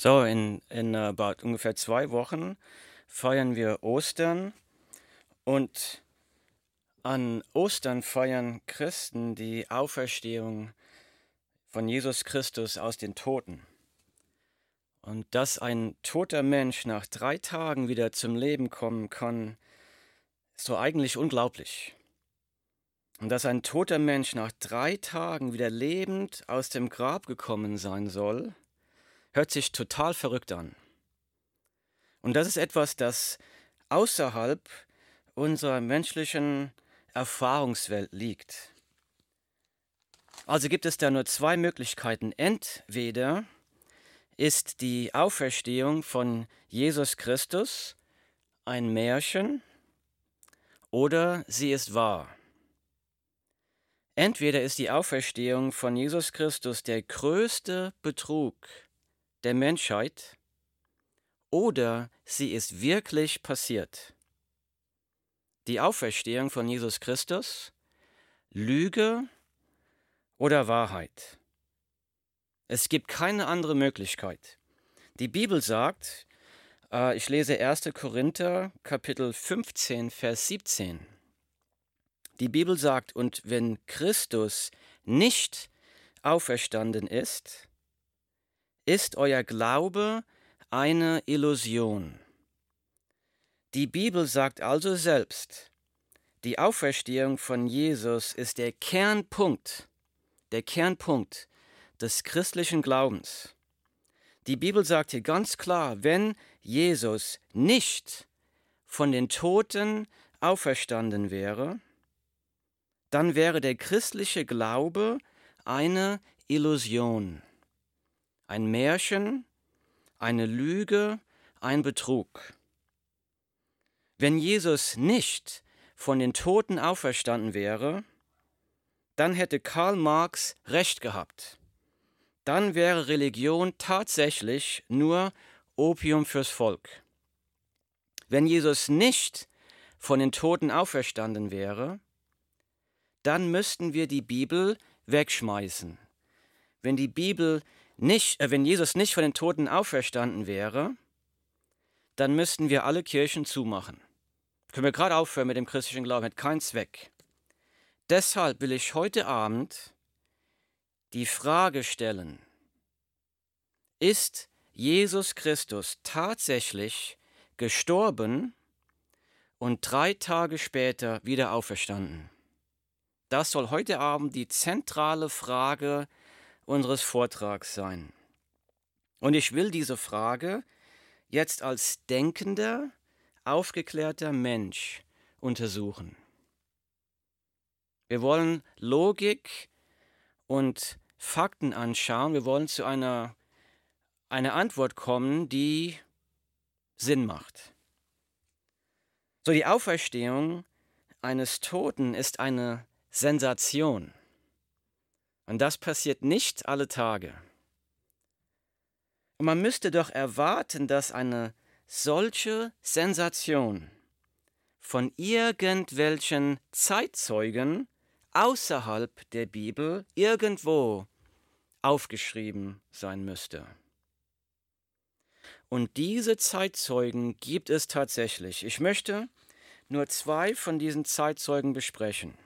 So, in, in about ungefähr zwei Wochen feiern wir Ostern und an Ostern feiern Christen die Auferstehung von Jesus Christus aus den Toten. Und dass ein toter Mensch nach drei Tagen wieder zum Leben kommen kann, ist so eigentlich unglaublich. Und dass ein toter Mensch nach drei Tagen wieder lebend aus dem Grab gekommen sein soll, hört sich total verrückt an. Und das ist etwas, das außerhalb unserer menschlichen Erfahrungswelt liegt. Also gibt es da nur zwei Möglichkeiten. Entweder ist die Auferstehung von Jesus Christus ein Märchen oder sie ist wahr. Entweder ist die Auferstehung von Jesus Christus der größte Betrug, der Menschheit oder sie ist wirklich passiert. Die Auferstehung von Jesus Christus, Lüge oder Wahrheit. Es gibt keine andere Möglichkeit. Die Bibel sagt, äh, ich lese 1. Korinther Kapitel 15, Vers 17. Die Bibel sagt, und wenn Christus nicht auferstanden ist, ist euer Glaube eine Illusion. Die Bibel sagt also selbst, die Auferstehung von Jesus ist der Kernpunkt, der Kernpunkt des christlichen Glaubens. Die Bibel sagt hier ganz klar, wenn Jesus nicht von den Toten auferstanden wäre, dann wäre der christliche Glaube eine Illusion ein Märchen, eine Lüge, ein Betrug. Wenn Jesus nicht von den Toten auferstanden wäre, dann hätte Karl Marx recht gehabt. Dann wäre Religion tatsächlich nur Opium fürs Volk. Wenn Jesus nicht von den Toten auferstanden wäre, dann müssten wir die Bibel wegschmeißen. Wenn die Bibel nicht, äh, wenn Jesus nicht von den Toten auferstanden wäre, dann müssten wir alle Kirchen zumachen. Können wir gerade aufhören mit dem christlichen Glauben, hat keinen Zweck. Deshalb will ich heute Abend die Frage stellen, ist Jesus Christus tatsächlich gestorben und drei Tage später wieder auferstanden? Das soll heute Abend die zentrale Frage sein unseres Vortrags sein. Und ich will diese Frage jetzt als denkender, aufgeklärter Mensch untersuchen. Wir wollen Logik und Fakten anschauen. Wir wollen zu einer, einer Antwort kommen, die Sinn macht. So, die Auferstehung eines Toten ist eine Sensation. Und das passiert nicht alle Tage. Und man müsste doch erwarten, dass eine solche Sensation von irgendwelchen Zeitzeugen außerhalb der Bibel irgendwo aufgeschrieben sein müsste. Und diese Zeitzeugen gibt es tatsächlich. Ich möchte nur zwei von diesen Zeitzeugen besprechen.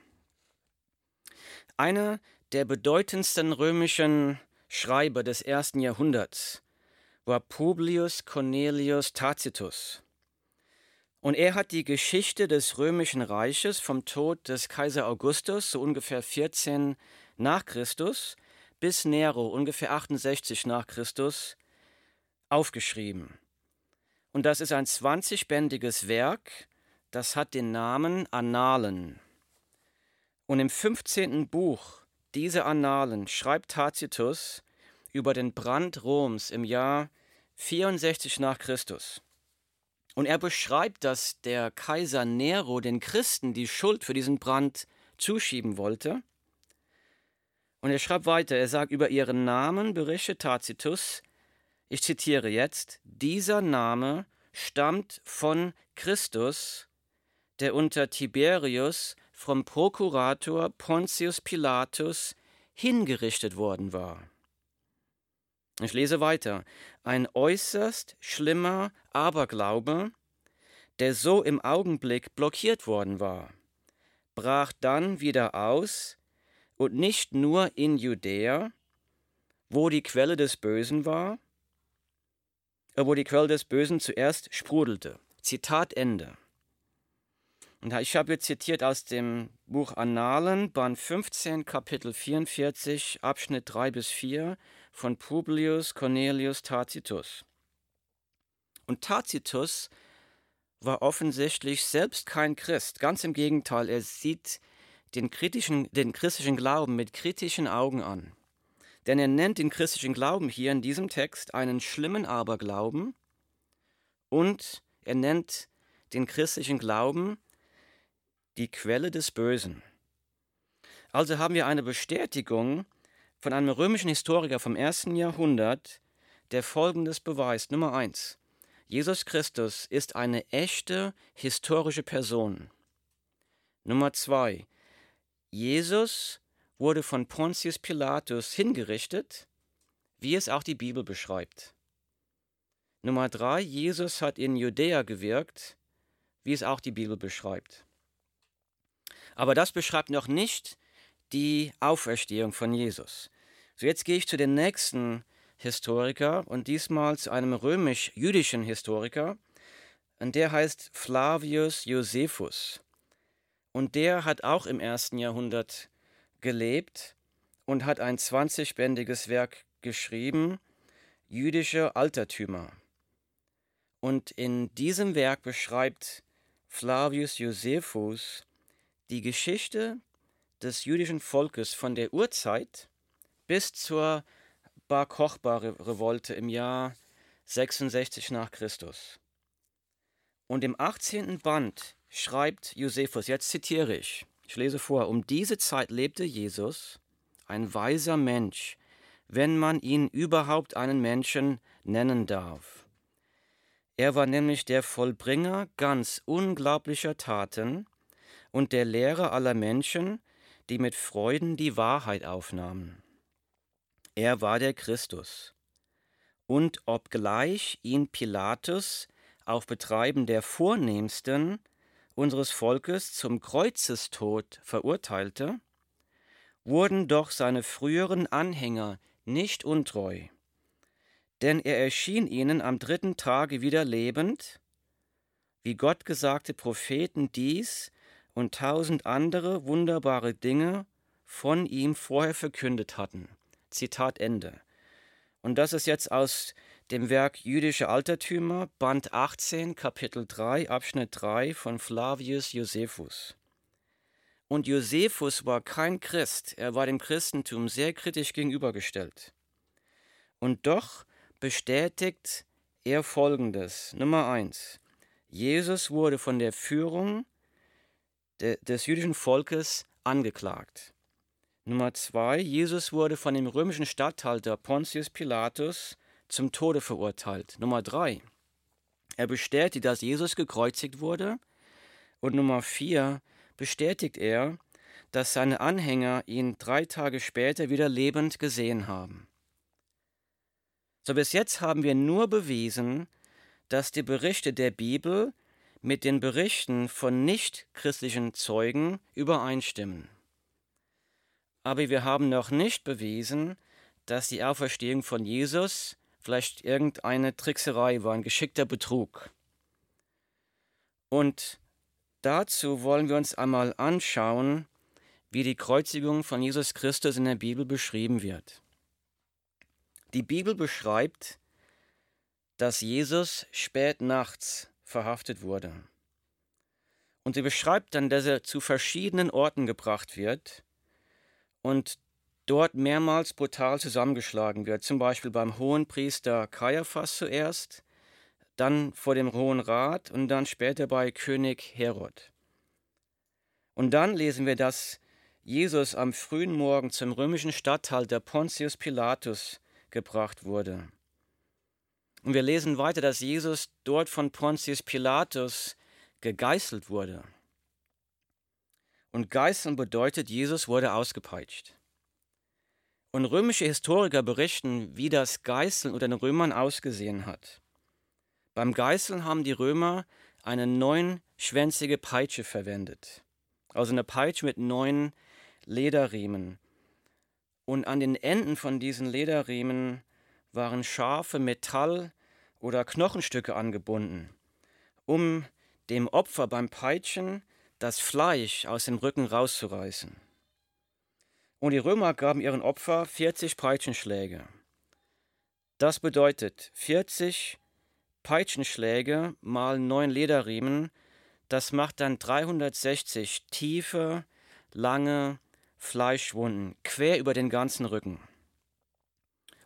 Einer der bedeutendsten römischen Schreiber des ersten Jahrhunderts war Publius Cornelius Tacitus. Und er hat die Geschichte des römischen Reiches vom Tod des Kaiser Augustus, so ungefähr 14 nach Christus, bis Nero, ungefähr 68 nach Christus, aufgeschrieben. Und das ist ein 20-bändiges Werk, das hat den Namen Annalen. Und im 15. Buch diese Annalen schreibt Tacitus über den Brand Roms im Jahr 64 nach Christus. Und er beschreibt, dass der Kaiser Nero den Christen die Schuld für diesen Brand zuschieben wollte. Und er schreibt weiter, er sagt über ihren Namen berichtet Tacitus, ich zitiere jetzt, dieser Name stammt von Christus, der unter Tiberius vom Prokurator Pontius Pilatus hingerichtet worden war. Ich lese weiter. Ein äußerst schlimmer Aberglaube, der so im Augenblick blockiert worden war, brach dann wieder aus und nicht nur in Judäa, wo die Quelle des Bösen war, äh, wo die Quelle des Bösen zuerst sprudelte. Zitat Ende. Und ich habe jetzt zitiert aus dem Buch Annalen, Band 15, Kapitel 44, Abschnitt 3 bis 4 von Publius Cornelius Tacitus. Und Tacitus war offensichtlich selbst kein Christ. Ganz im Gegenteil, er sieht den, kritischen, den christlichen Glauben mit kritischen Augen an. Denn er nennt den christlichen Glauben hier in diesem Text einen schlimmen Aberglauben und er nennt den christlichen Glauben die Quelle des Bösen. Also haben wir eine Bestätigung von einem römischen Historiker vom ersten Jahrhundert, der Folgendes beweist. Nummer eins. Jesus Christus ist eine echte historische Person. Nummer zwei. Jesus wurde von Pontius Pilatus hingerichtet, wie es auch die Bibel beschreibt. Nummer drei. Jesus hat in Judäa gewirkt, wie es auch die Bibel beschreibt. Aber das beschreibt noch nicht die Auferstehung von Jesus. So, jetzt gehe ich zu dem nächsten Historiker und diesmal zu einem römisch-jüdischen Historiker. Und der heißt Flavius Josephus. Und der hat auch im ersten Jahrhundert gelebt und hat ein 20-bändiges Werk geschrieben, Jüdische Altertümer. Und in diesem Werk beschreibt Flavius Josephus die Geschichte des jüdischen Volkes von der Urzeit bis zur Bar Kochba-Revolte im Jahr 66 nach Christus. Und im 18. Band schreibt Josephus, jetzt zitiere ich, ich lese vor, um diese Zeit lebte Jesus, ein weiser Mensch, wenn man ihn überhaupt einen Menschen nennen darf. Er war nämlich der Vollbringer ganz unglaublicher Taten, und der Lehrer aller Menschen, die mit Freuden die Wahrheit aufnahmen. Er war der Christus. Und obgleich ihn Pilatus auf Betreiben der Vornehmsten unseres Volkes zum Kreuzestod verurteilte, wurden doch seine früheren Anhänger nicht untreu, denn er erschien ihnen am dritten Tage wieder lebend, wie Gott gesagte Propheten dies und tausend andere wunderbare Dinge von ihm vorher verkündet hatten. Zitat Ende. Und das ist jetzt aus dem Werk Jüdische Altertümer, Band 18, Kapitel 3, Abschnitt 3 von Flavius Josephus. Und Josephus war kein Christ, er war dem Christentum sehr kritisch gegenübergestellt. Und doch bestätigt er Folgendes. Nummer 1. Jesus wurde von der Führung de, des jüdischen Volkes angeklagt. Nummer zwei, Jesus wurde von dem römischen Statthalter Pontius Pilatus zum Tode verurteilt. Nummer drei, er bestätigt, dass Jesus gekreuzigt wurde. Und Nummer vier, bestätigt er, dass seine Anhänger ihn drei Tage später wieder lebend gesehen haben. So bis jetzt haben wir nur bewiesen, dass die Berichte der Bibel mit den Berichten von nichtchristlichen Zeugen übereinstimmen. Aber wir haben noch nicht bewiesen, dass die Auferstehung von Jesus vielleicht irgendeine Trickserei war, ein geschickter Betrug. Und dazu wollen wir uns einmal anschauen, wie die Kreuzigung von Jesus Christus in der Bibel beschrieben wird. Die Bibel beschreibt, dass Jesus spät nachts verhaftet wurde. Und sie beschreibt dann, dass er zu verschiedenen Orten gebracht wird und dort mehrmals brutal zusammengeschlagen wird, zum Beispiel beim hohen Priester Kaiaphas zuerst, dann vor dem Hohen Rat und dann später bei König Herod. Und dann lesen wir, dass Jesus am frühen Morgen zum römischen Statthalter Pontius Pilatus gebracht wurde. Und wir lesen weiter, dass Jesus dort von Pontius Pilatus gegeißelt wurde. Und Geißeln bedeutet, Jesus wurde ausgepeitscht. Und römische Historiker berichten, wie das Geißeln unter den Römern ausgesehen hat. Beim Geißeln haben die Römer eine neunschwänzige Peitsche verwendet. Also eine Peitsche mit neun Lederriemen. Und an den Enden von diesen Lederriemen waren scharfe Metall- oder Knochenstücke angebunden, um dem Opfer beim Peitschen das Fleisch aus dem Rücken rauszureißen. Und die Römer gaben ihren Opfer 40 Peitschenschläge. Das bedeutet 40 Peitschenschläge mal neun Lederriemen, das macht dann 360 tiefe, lange Fleischwunden quer über den ganzen Rücken.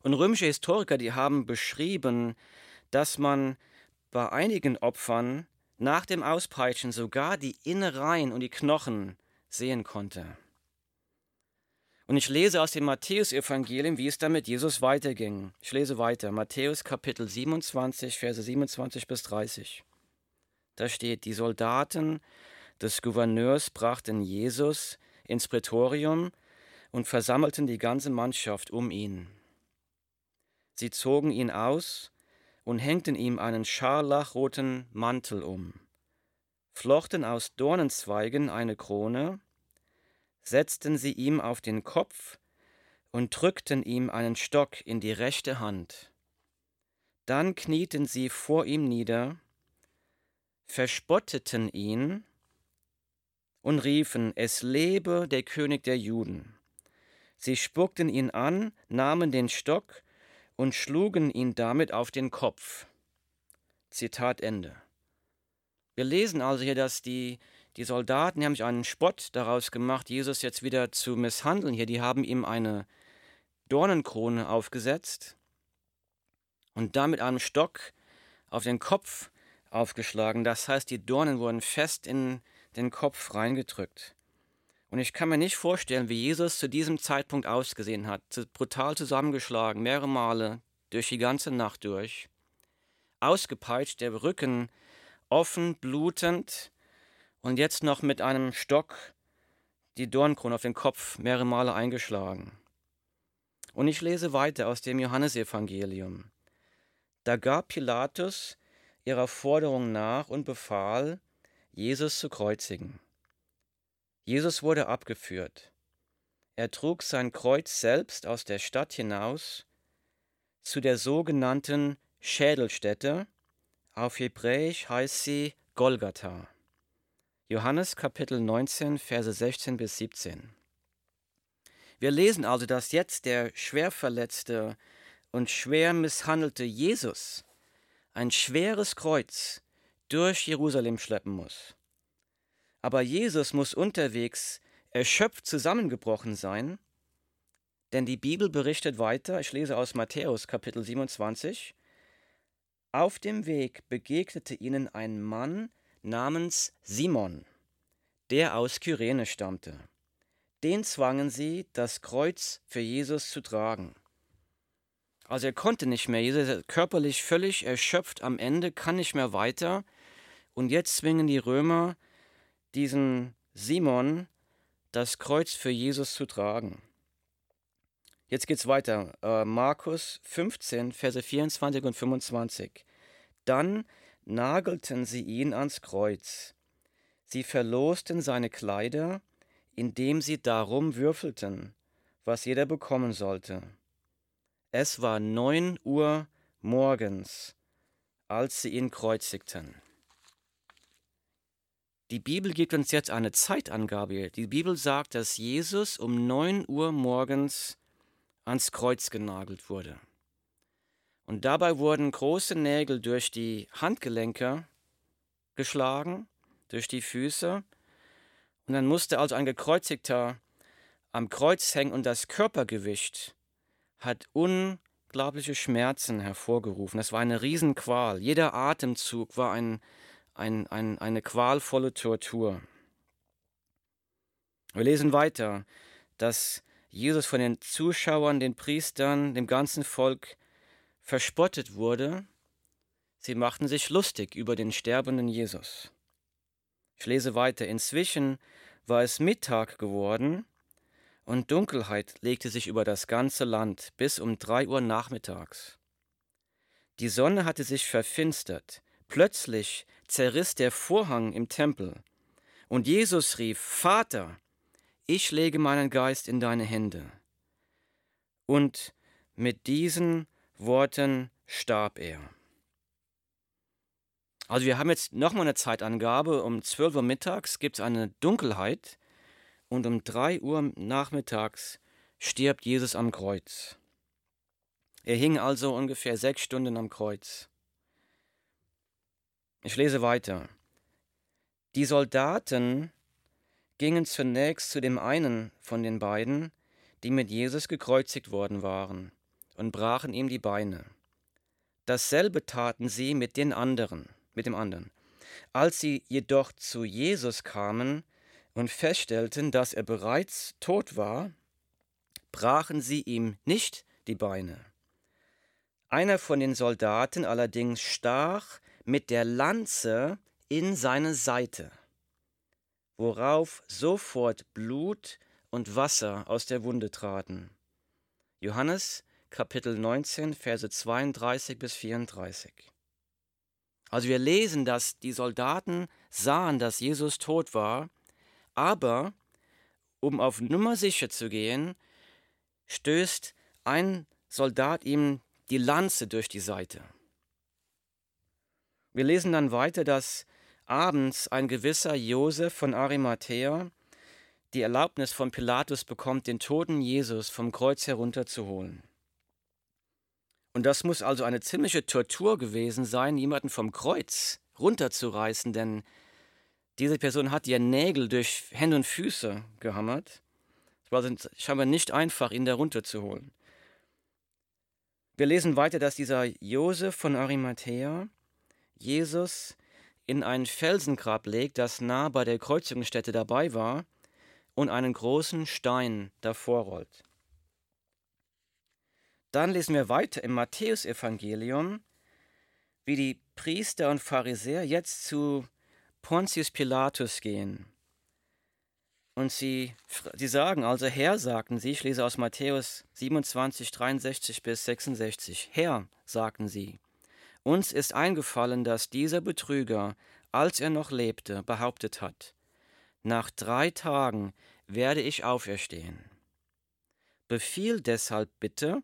Und römische Historiker, die haben beschrieben, dass man bei einigen Opfern nach dem Auspeitschen sogar die Innereien und die Knochen sehen konnte. Und ich lese aus dem Matthäusevangelium, wie es dann mit Jesus weiterging. Ich lese weiter, Matthäus Kapitel 27, Verse 27 bis 30. Da steht, die Soldaten des Gouverneurs brachten Jesus ins Prätorium und versammelten die ganze Mannschaft um ihn. Sie zogen ihn aus und hängten ihm einen scharlachroten Mantel um, flochten aus Dornenzweigen eine Krone setzten sie ihm auf den Kopf und drückten ihm einen Stock in die rechte Hand. Dann knieten sie vor ihm nieder, verspotteten ihn und riefen, es lebe der König der Juden. Sie spuckten ihn an, nahmen den Stock und schlugen ihn damit auf den Kopf. Zitat Ende. Wir lesen also hier, dass die die Soldaten haben sich einen Spott daraus gemacht, Jesus jetzt wieder zu misshandeln hier. Die haben ihm eine Dornenkrone aufgesetzt und dann mit einem Stock auf den Kopf aufgeschlagen. Das heißt, die Dornen wurden fest in den Kopf reingedrückt. Und ich kann mir nicht vorstellen, wie Jesus zu diesem Zeitpunkt ausgesehen hat. Brutal zusammengeschlagen, mehrere Male, durch die ganze Nacht durch. Ausgepeitscht, der Rücken offen, blutend, und jetzt noch mit einem Stock die Dornkrone auf den Kopf mehrere Male eingeschlagen. Und ich lese weiter aus dem Johannesevangelium. Da gab Pilatus ihrer Forderung nach und befahl, Jesus zu kreuzigen. Jesus wurde abgeführt. Er trug sein Kreuz selbst aus der Stadt hinaus zu der sogenannten Schädelstätte, auf Hebräisch heißt sie Golgatha. Johannes Kapitel 19, Verse 16 bis 17. Wir lesen also, dass jetzt der schwer verletzte und schwer misshandelte Jesus ein schweres Kreuz durch Jerusalem schleppen muss. Aber Jesus muss unterwegs erschöpft zusammengebrochen sein, denn die Bibel berichtet weiter, ich lese aus Matthäus Kapitel 27, auf dem Weg begegnete ihnen ein Mann, namens Simon, der aus Kyrene stammte. Den zwangen sie, das Kreuz für Jesus zu tragen. Also er konnte nicht mehr, Jesus ist körperlich völlig erschöpft am Ende, kann nicht mehr weiter. Und jetzt zwingen die Römer diesen Simon, das Kreuz für Jesus zu tragen. Jetzt geht's weiter. Äh, Markus 15, Verse 24 und 25. Dann nagelten sie ihn ans Kreuz. Sie verlosten seine Kleider, indem sie darum würfelten, was jeder bekommen sollte. Es war neun Uhr morgens, als sie ihn kreuzigten. Die Bibel gibt uns jetzt eine Zeitangabe. Die Bibel sagt, dass Jesus um neun Uhr morgens ans Kreuz genagelt wurde. Und dabei wurden große Nägel durch die Handgelenke geschlagen, durch die Füße. Und dann musste also ein Gekreuzigter am Kreuz hängen und das Körpergewicht hat unglaubliche Schmerzen hervorgerufen. Das war eine Riesenqual. Jeder Atemzug war ein, ein, ein, eine qualvolle Tortur. Wir lesen weiter, dass Jesus von den Zuschauern, den Priestern, dem ganzen Volk verspottet wurde, sie machten sich lustig über den sterbenden Jesus. Ich lese weiter. Inzwischen war es Mittag geworden und Dunkelheit legte sich über das ganze Land bis um drei Uhr nachmittags. Die Sonne hatte sich verfinstert, plötzlich zerriss der Vorhang im Tempel, und Jesus rief, Vater, ich lege meinen Geist in deine Hände. Und mit diesen Worten starb er. Also wir haben jetzt nochmal eine Zeitangabe. Um 12 Uhr mittags gibt es eine Dunkelheit und um 3 Uhr nachmittags stirbt Jesus am Kreuz. Er hing also ungefähr sechs Stunden am Kreuz. Ich lese weiter. Die Soldaten gingen zunächst zu dem einen von den beiden, die mit Jesus gekreuzigt worden waren, und brachen ihm die Beine. Dasselbe taten sie mit den anderen, mit dem anderen. Als sie jedoch zu Jesus kamen und feststellten, dass er bereits tot war, brachen sie ihm nicht die Beine. Einer von den Soldaten allerdings stach mit der Lanze in seine Seite, worauf sofort Blut und Wasser aus der Wunde traten. Johannes Kapitel 19, Verse 32 bis 34. Also wir lesen, dass die Soldaten sahen, dass Jesus tot war, aber um auf Nummer sicher zu gehen, stößt ein Soldat ihm die Lanze durch die Seite. Wir lesen dann weiter, dass abends ein gewisser Josef von Arimathea die Erlaubnis von Pilatus bekommt, den toten Jesus vom Kreuz herunterzuholen. Und das muss also eine ziemliche Tortur gewesen sein, jemanden vom Kreuz runterzureißen, denn diese Person hat ihr Nägel durch Hände und Füße gehammert. Es war scheinbar nicht einfach, ihn da runterzuholen. Wir lesen weiter, dass dieser Josef von Arimathea Jesus in ein Felsengrab legt, das nah bei der Kreuzungsstätte dabei war, und einen großen Stein davor rollt. Dann lesen wir weiter im Matthäusevangelium, wie die Priester und Pharisäer jetzt zu Pontius Pilatus gehen. Und sie, sie sagen also, Herr, sagten sie, ich lese aus Matthäus 27, 63 bis 66, Herr, sagten sie, uns ist eingefallen, dass dieser Betrüger, als er noch lebte, behauptet hat, nach drei Tagen werde ich auferstehen. Befiehl deshalb bitte,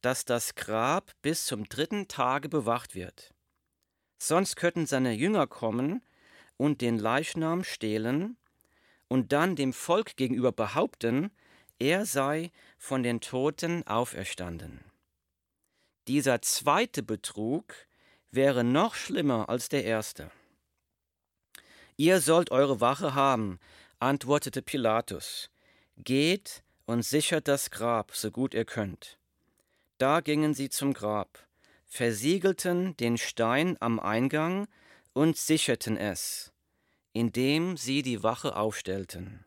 dass das Grab bis zum dritten Tage bewacht wird. Sonst könnten seine Jünger kommen und den Leichnam stehlen und dann dem Volk gegenüber behaupten, er sei von den Toten auferstanden. Dieser zweite Betrug wäre noch schlimmer als der erste. Ihr sollt eure Wache haben, antwortete Pilatus, Geht und sichert das Grab, so gut ihr könnt. Da gingen sie zum Grab, versiegelten den Stein am Eingang und sicherten es, indem sie die Wache aufstellten.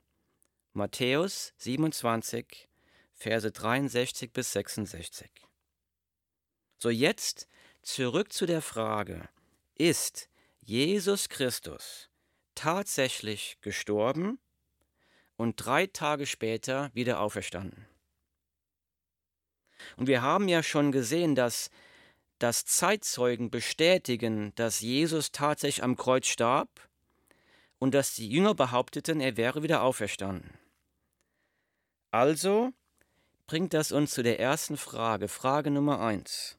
Matthäus 27, Verse 63 bis 66. So jetzt zurück zu der Frage, ist Jesus Christus tatsächlich gestorben und drei Tage später wieder auferstanden? Und wir haben ja schon gesehen, dass dass Zeitzeugen bestätigen, dass Jesus tatsächlich am Kreuz starb und dass die Jünger behaupteten, er wäre wieder auferstanden. Also bringt das uns zu der ersten Frage, Frage Nummer eins.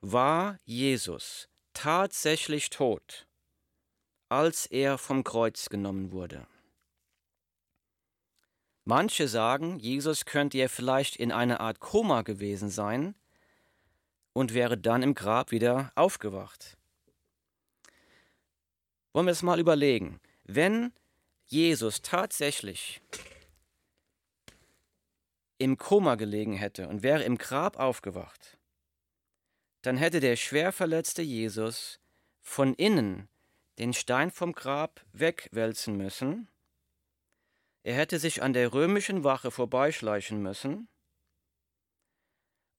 War Jesus tatsächlich tot, als er vom Kreuz genommen wurde? Manche sagen, Jesus könnte ja vielleicht in einer Art Koma gewesen sein und wäre dann im Grab wieder aufgewacht. Wollen wir es mal überlegen. Wenn Jesus tatsächlich im Koma gelegen hätte und wäre im Grab aufgewacht, dann hätte der schwer verletzte Jesus von innen den Stein vom Grab wegwälzen müssen er hätte sich an der römischen Wache vorbeischleichen müssen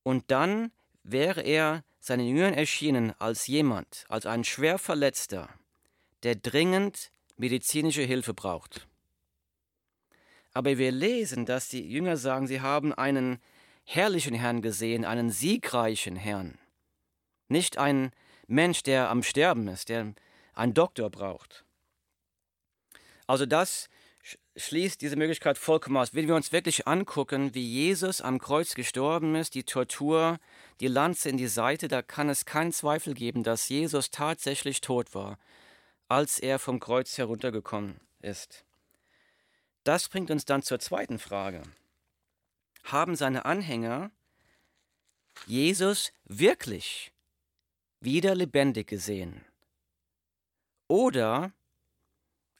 und dann wäre er seinen Jüngern erschienen als jemand, als ein schwer Verletzter, der dringend medizinische Hilfe braucht. Aber wir lesen, dass die Jünger sagen, sie haben einen herrlichen Herrn gesehen, einen siegreichen Herrn. Nicht einen Mensch, der am Sterben ist, der einen Doktor braucht. Also das schließt diese Möglichkeit vollkommen aus. Wenn wir uns wirklich angucken, wie Jesus am Kreuz gestorben ist, die Tortur, die Lanze in die Seite, da kann es keinen Zweifel geben, dass Jesus tatsächlich tot war, als er vom Kreuz heruntergekommen ist. Das bringt uns dann zur zweiten Frage. Haben seine Anhänger Jesus wirklich wieder lebendig gesehen? Oder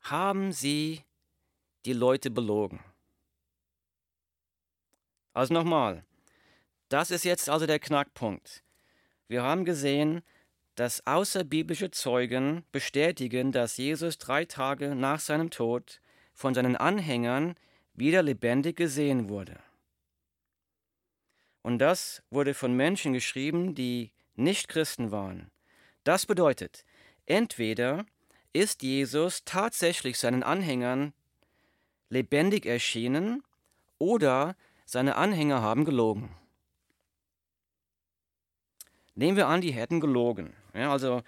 haben sie die Leute belogen? Also nochmal, das ist jetzt also der Knackpunkt. Wir haben gesehen, dass außerbiblische Zeugen bestätigen, dass Jesus drei Tage nach seinem Tod von seinen Anhängern wieder lebendig gesehen wurde. Und das wurde von Menschen geschrieben, die nicht Christen waren. Das bedeutet, entweder ist Jesus tatsächlich seinen Anhängern lebendig erschienen oder seine Anhänger haben gelogen. Nehmen wir an, die hätten gelogen. Ja, also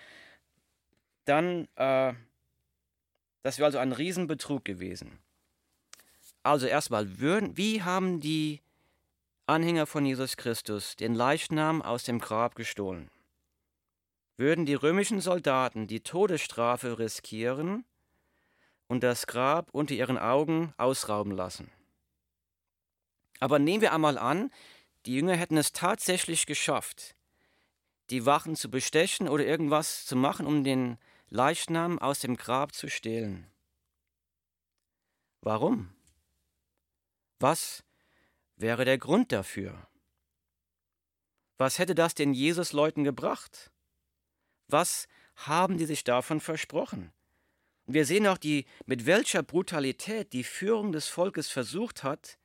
dann, äh, das wäre also ein Riesenbetrug gewesen. Also erstmal, würden, wie haben die Anhänger von Jesus Christus den Leichnam aus dem Grab gestohlen? Würden die römischen Soldaten die Todesstrafe riskieren und das Grab unter ihren Augen ausrauben lassen. Aber nehmen wir einmal an, die Jünger hätten es tatsächlich geschafft, die Wachen zu bestechen oder irgendwas zu machen, um den Leichnam aus dem Grab zu stehlen. Warum? Was wäre der Grund dafür? Was hätte das den Jesus-Leuten gebracht? Was haben die sich davon versprochen? Wir sehen auch, die, mit welcher Brutalität die Führung des Volkes versucht hat,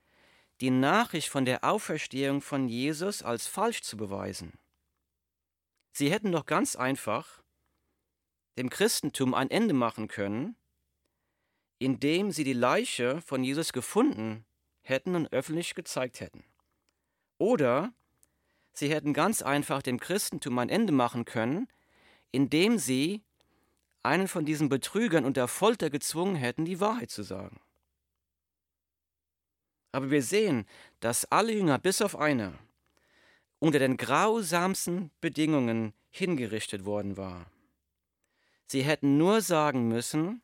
die Nachricht von der Auferstehung von Jesus als falsch zu beweisen. Sie hätten doch ganz einfach dem Christentum ein Ende machen können, indem sie die Leiche von Jesus gefunden hätten und öffentlich gezeigt hätten. Oder sie hätten ganz einfach dem Christentum ein Ende machen können, indem sie einen von diesen Betrügern unter Folter gezwungen hätten, die Wahrheit zu sagen. Aber wir sehen, dass alle Jünger bis auf einer unter den grausamsten Bedingungen hingerichtet worden war. Sie hätten nur sagen müssen,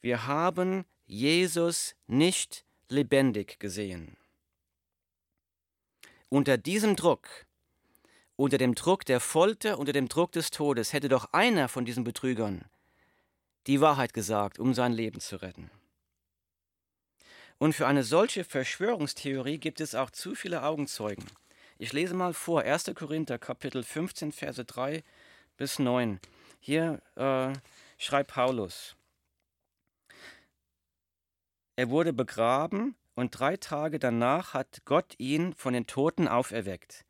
wir haben Jesus nicht lebendig gesehen. Unter diesem Druck unter dem Druck der Folter, unter dem Druck des Todes, hätte doch einer von diesen Betrügern die Wahrheit gesagt, um sein Leben zu retten. Und für eine solche Verschwörungstheorie gibt es auch zu viele Augenzeugen. Ich lese mal vor, 1. Korinther Kapitel 15, Verse 3 bis 9. Hier äh, schreibt Paulus, er wurde begraben und drei Tage danach hat Gott ihn von den Toten auferweckt.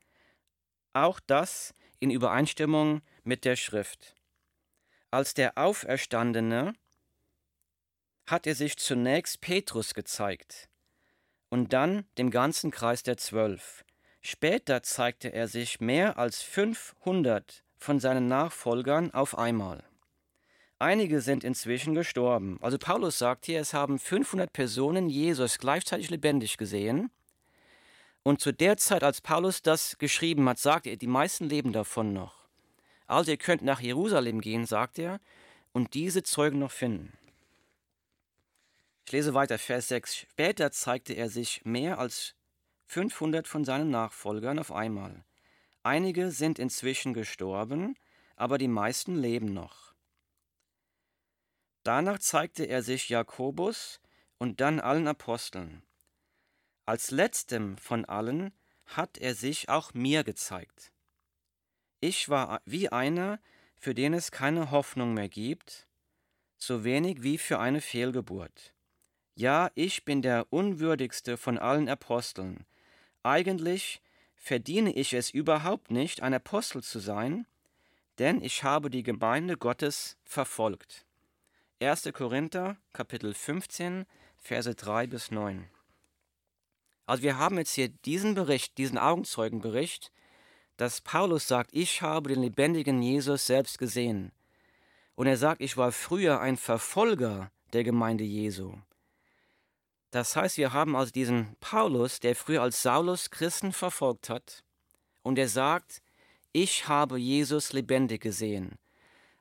Auch das in Übereinstimmung mit der Schrift. Als der Auferstandene hat er sich zunächst Petrus gezeigt und dann dem ganzen Kreis der Zwölf. Später zeigte er sich mehr als 500 von seinen Nachfolgern auf einmal. Einige sind inzwischen gestorben. Also Paulus sagt hier, es haben 500 Personen Jesus gleichzeitig lebendig gesehen und zu der Zeit, als Paulus das geschrieben hat, sagt er, die meisten leben davon noch. Also ihr könnt nach Jerusalem gehen, sagt er, und diese Zeugen noch finden. Ich lese weiter, Vers 6. Später zeigte er sich mehr als 500 von seinen Nachfolgern auf einmal. Einige sind inzwischen gestorben, aber die meisten leben noch. Danach zeigte er sich Jakobus und dann allen Aposteln. Als letztem von allen hat er sich auch mir gezeigt. Ich war wie einer, für den es keine Hoffnung mehr gibt, so wenig wie für eine Fehlgeburt. Ja, ich bin der unwürdigste von allen Aposteln. Eigentlich verdiene ich es überhaupt nicht, ein Apostel zu sein, denn ich habe die Gemeinde Gottes verfolgt. 1. Korinther, Kapitel 15, Verse 3 bis 9. Also wir haben jetzt hier diesen Bericht, diesen Augenzeugenbericht, dass Paulus sagt, ich habe den lebendigen Jesus selbst gesehen. Und er sagt, ich war früher ein Verfolger der Gemeinde Jesu. Das heißt, wir haben also diesen Paulus, der früher als Saulus Christen verfolgt hat, und er sagt, ich habe Jesus lebendig gesehen.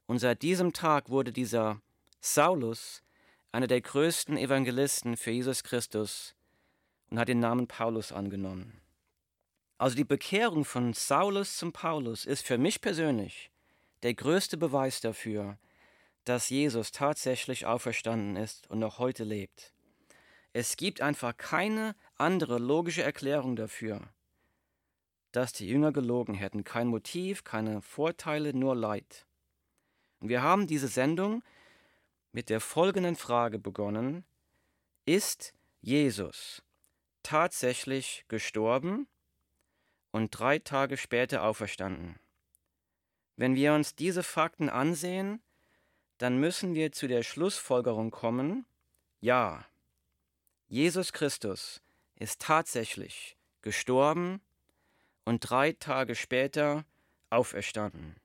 Und seit diesem Tag wurde dieser Saulus einer der größten Evangelisten für Jesus Christus und hat den Namen Paulus angenommen. Also die Bekehrung von Saulus zum Paulus ist für mich persönlich der größte Beweis dafür, dass Jesus tatsächlich auferstanden ist und noch heute lebt. Es gibt einfach keine andere logische Erklärung dafür, dass die Jünger gelogen hätten. Kein Motiv, keine Vorteile, nur Leid. Und wir haben diese Sendung mit der folgenden Frage begonnen. Ist Jesus tatsächlich gestorben und drei Tage später auferstanden? Wenn wir uns diese Fakten ansehen, dann müssen wir zu der Schlussfolgerung kommen, ja, Jesus Christus ist tatsächlich gestorben und drei Tage später auferstanden.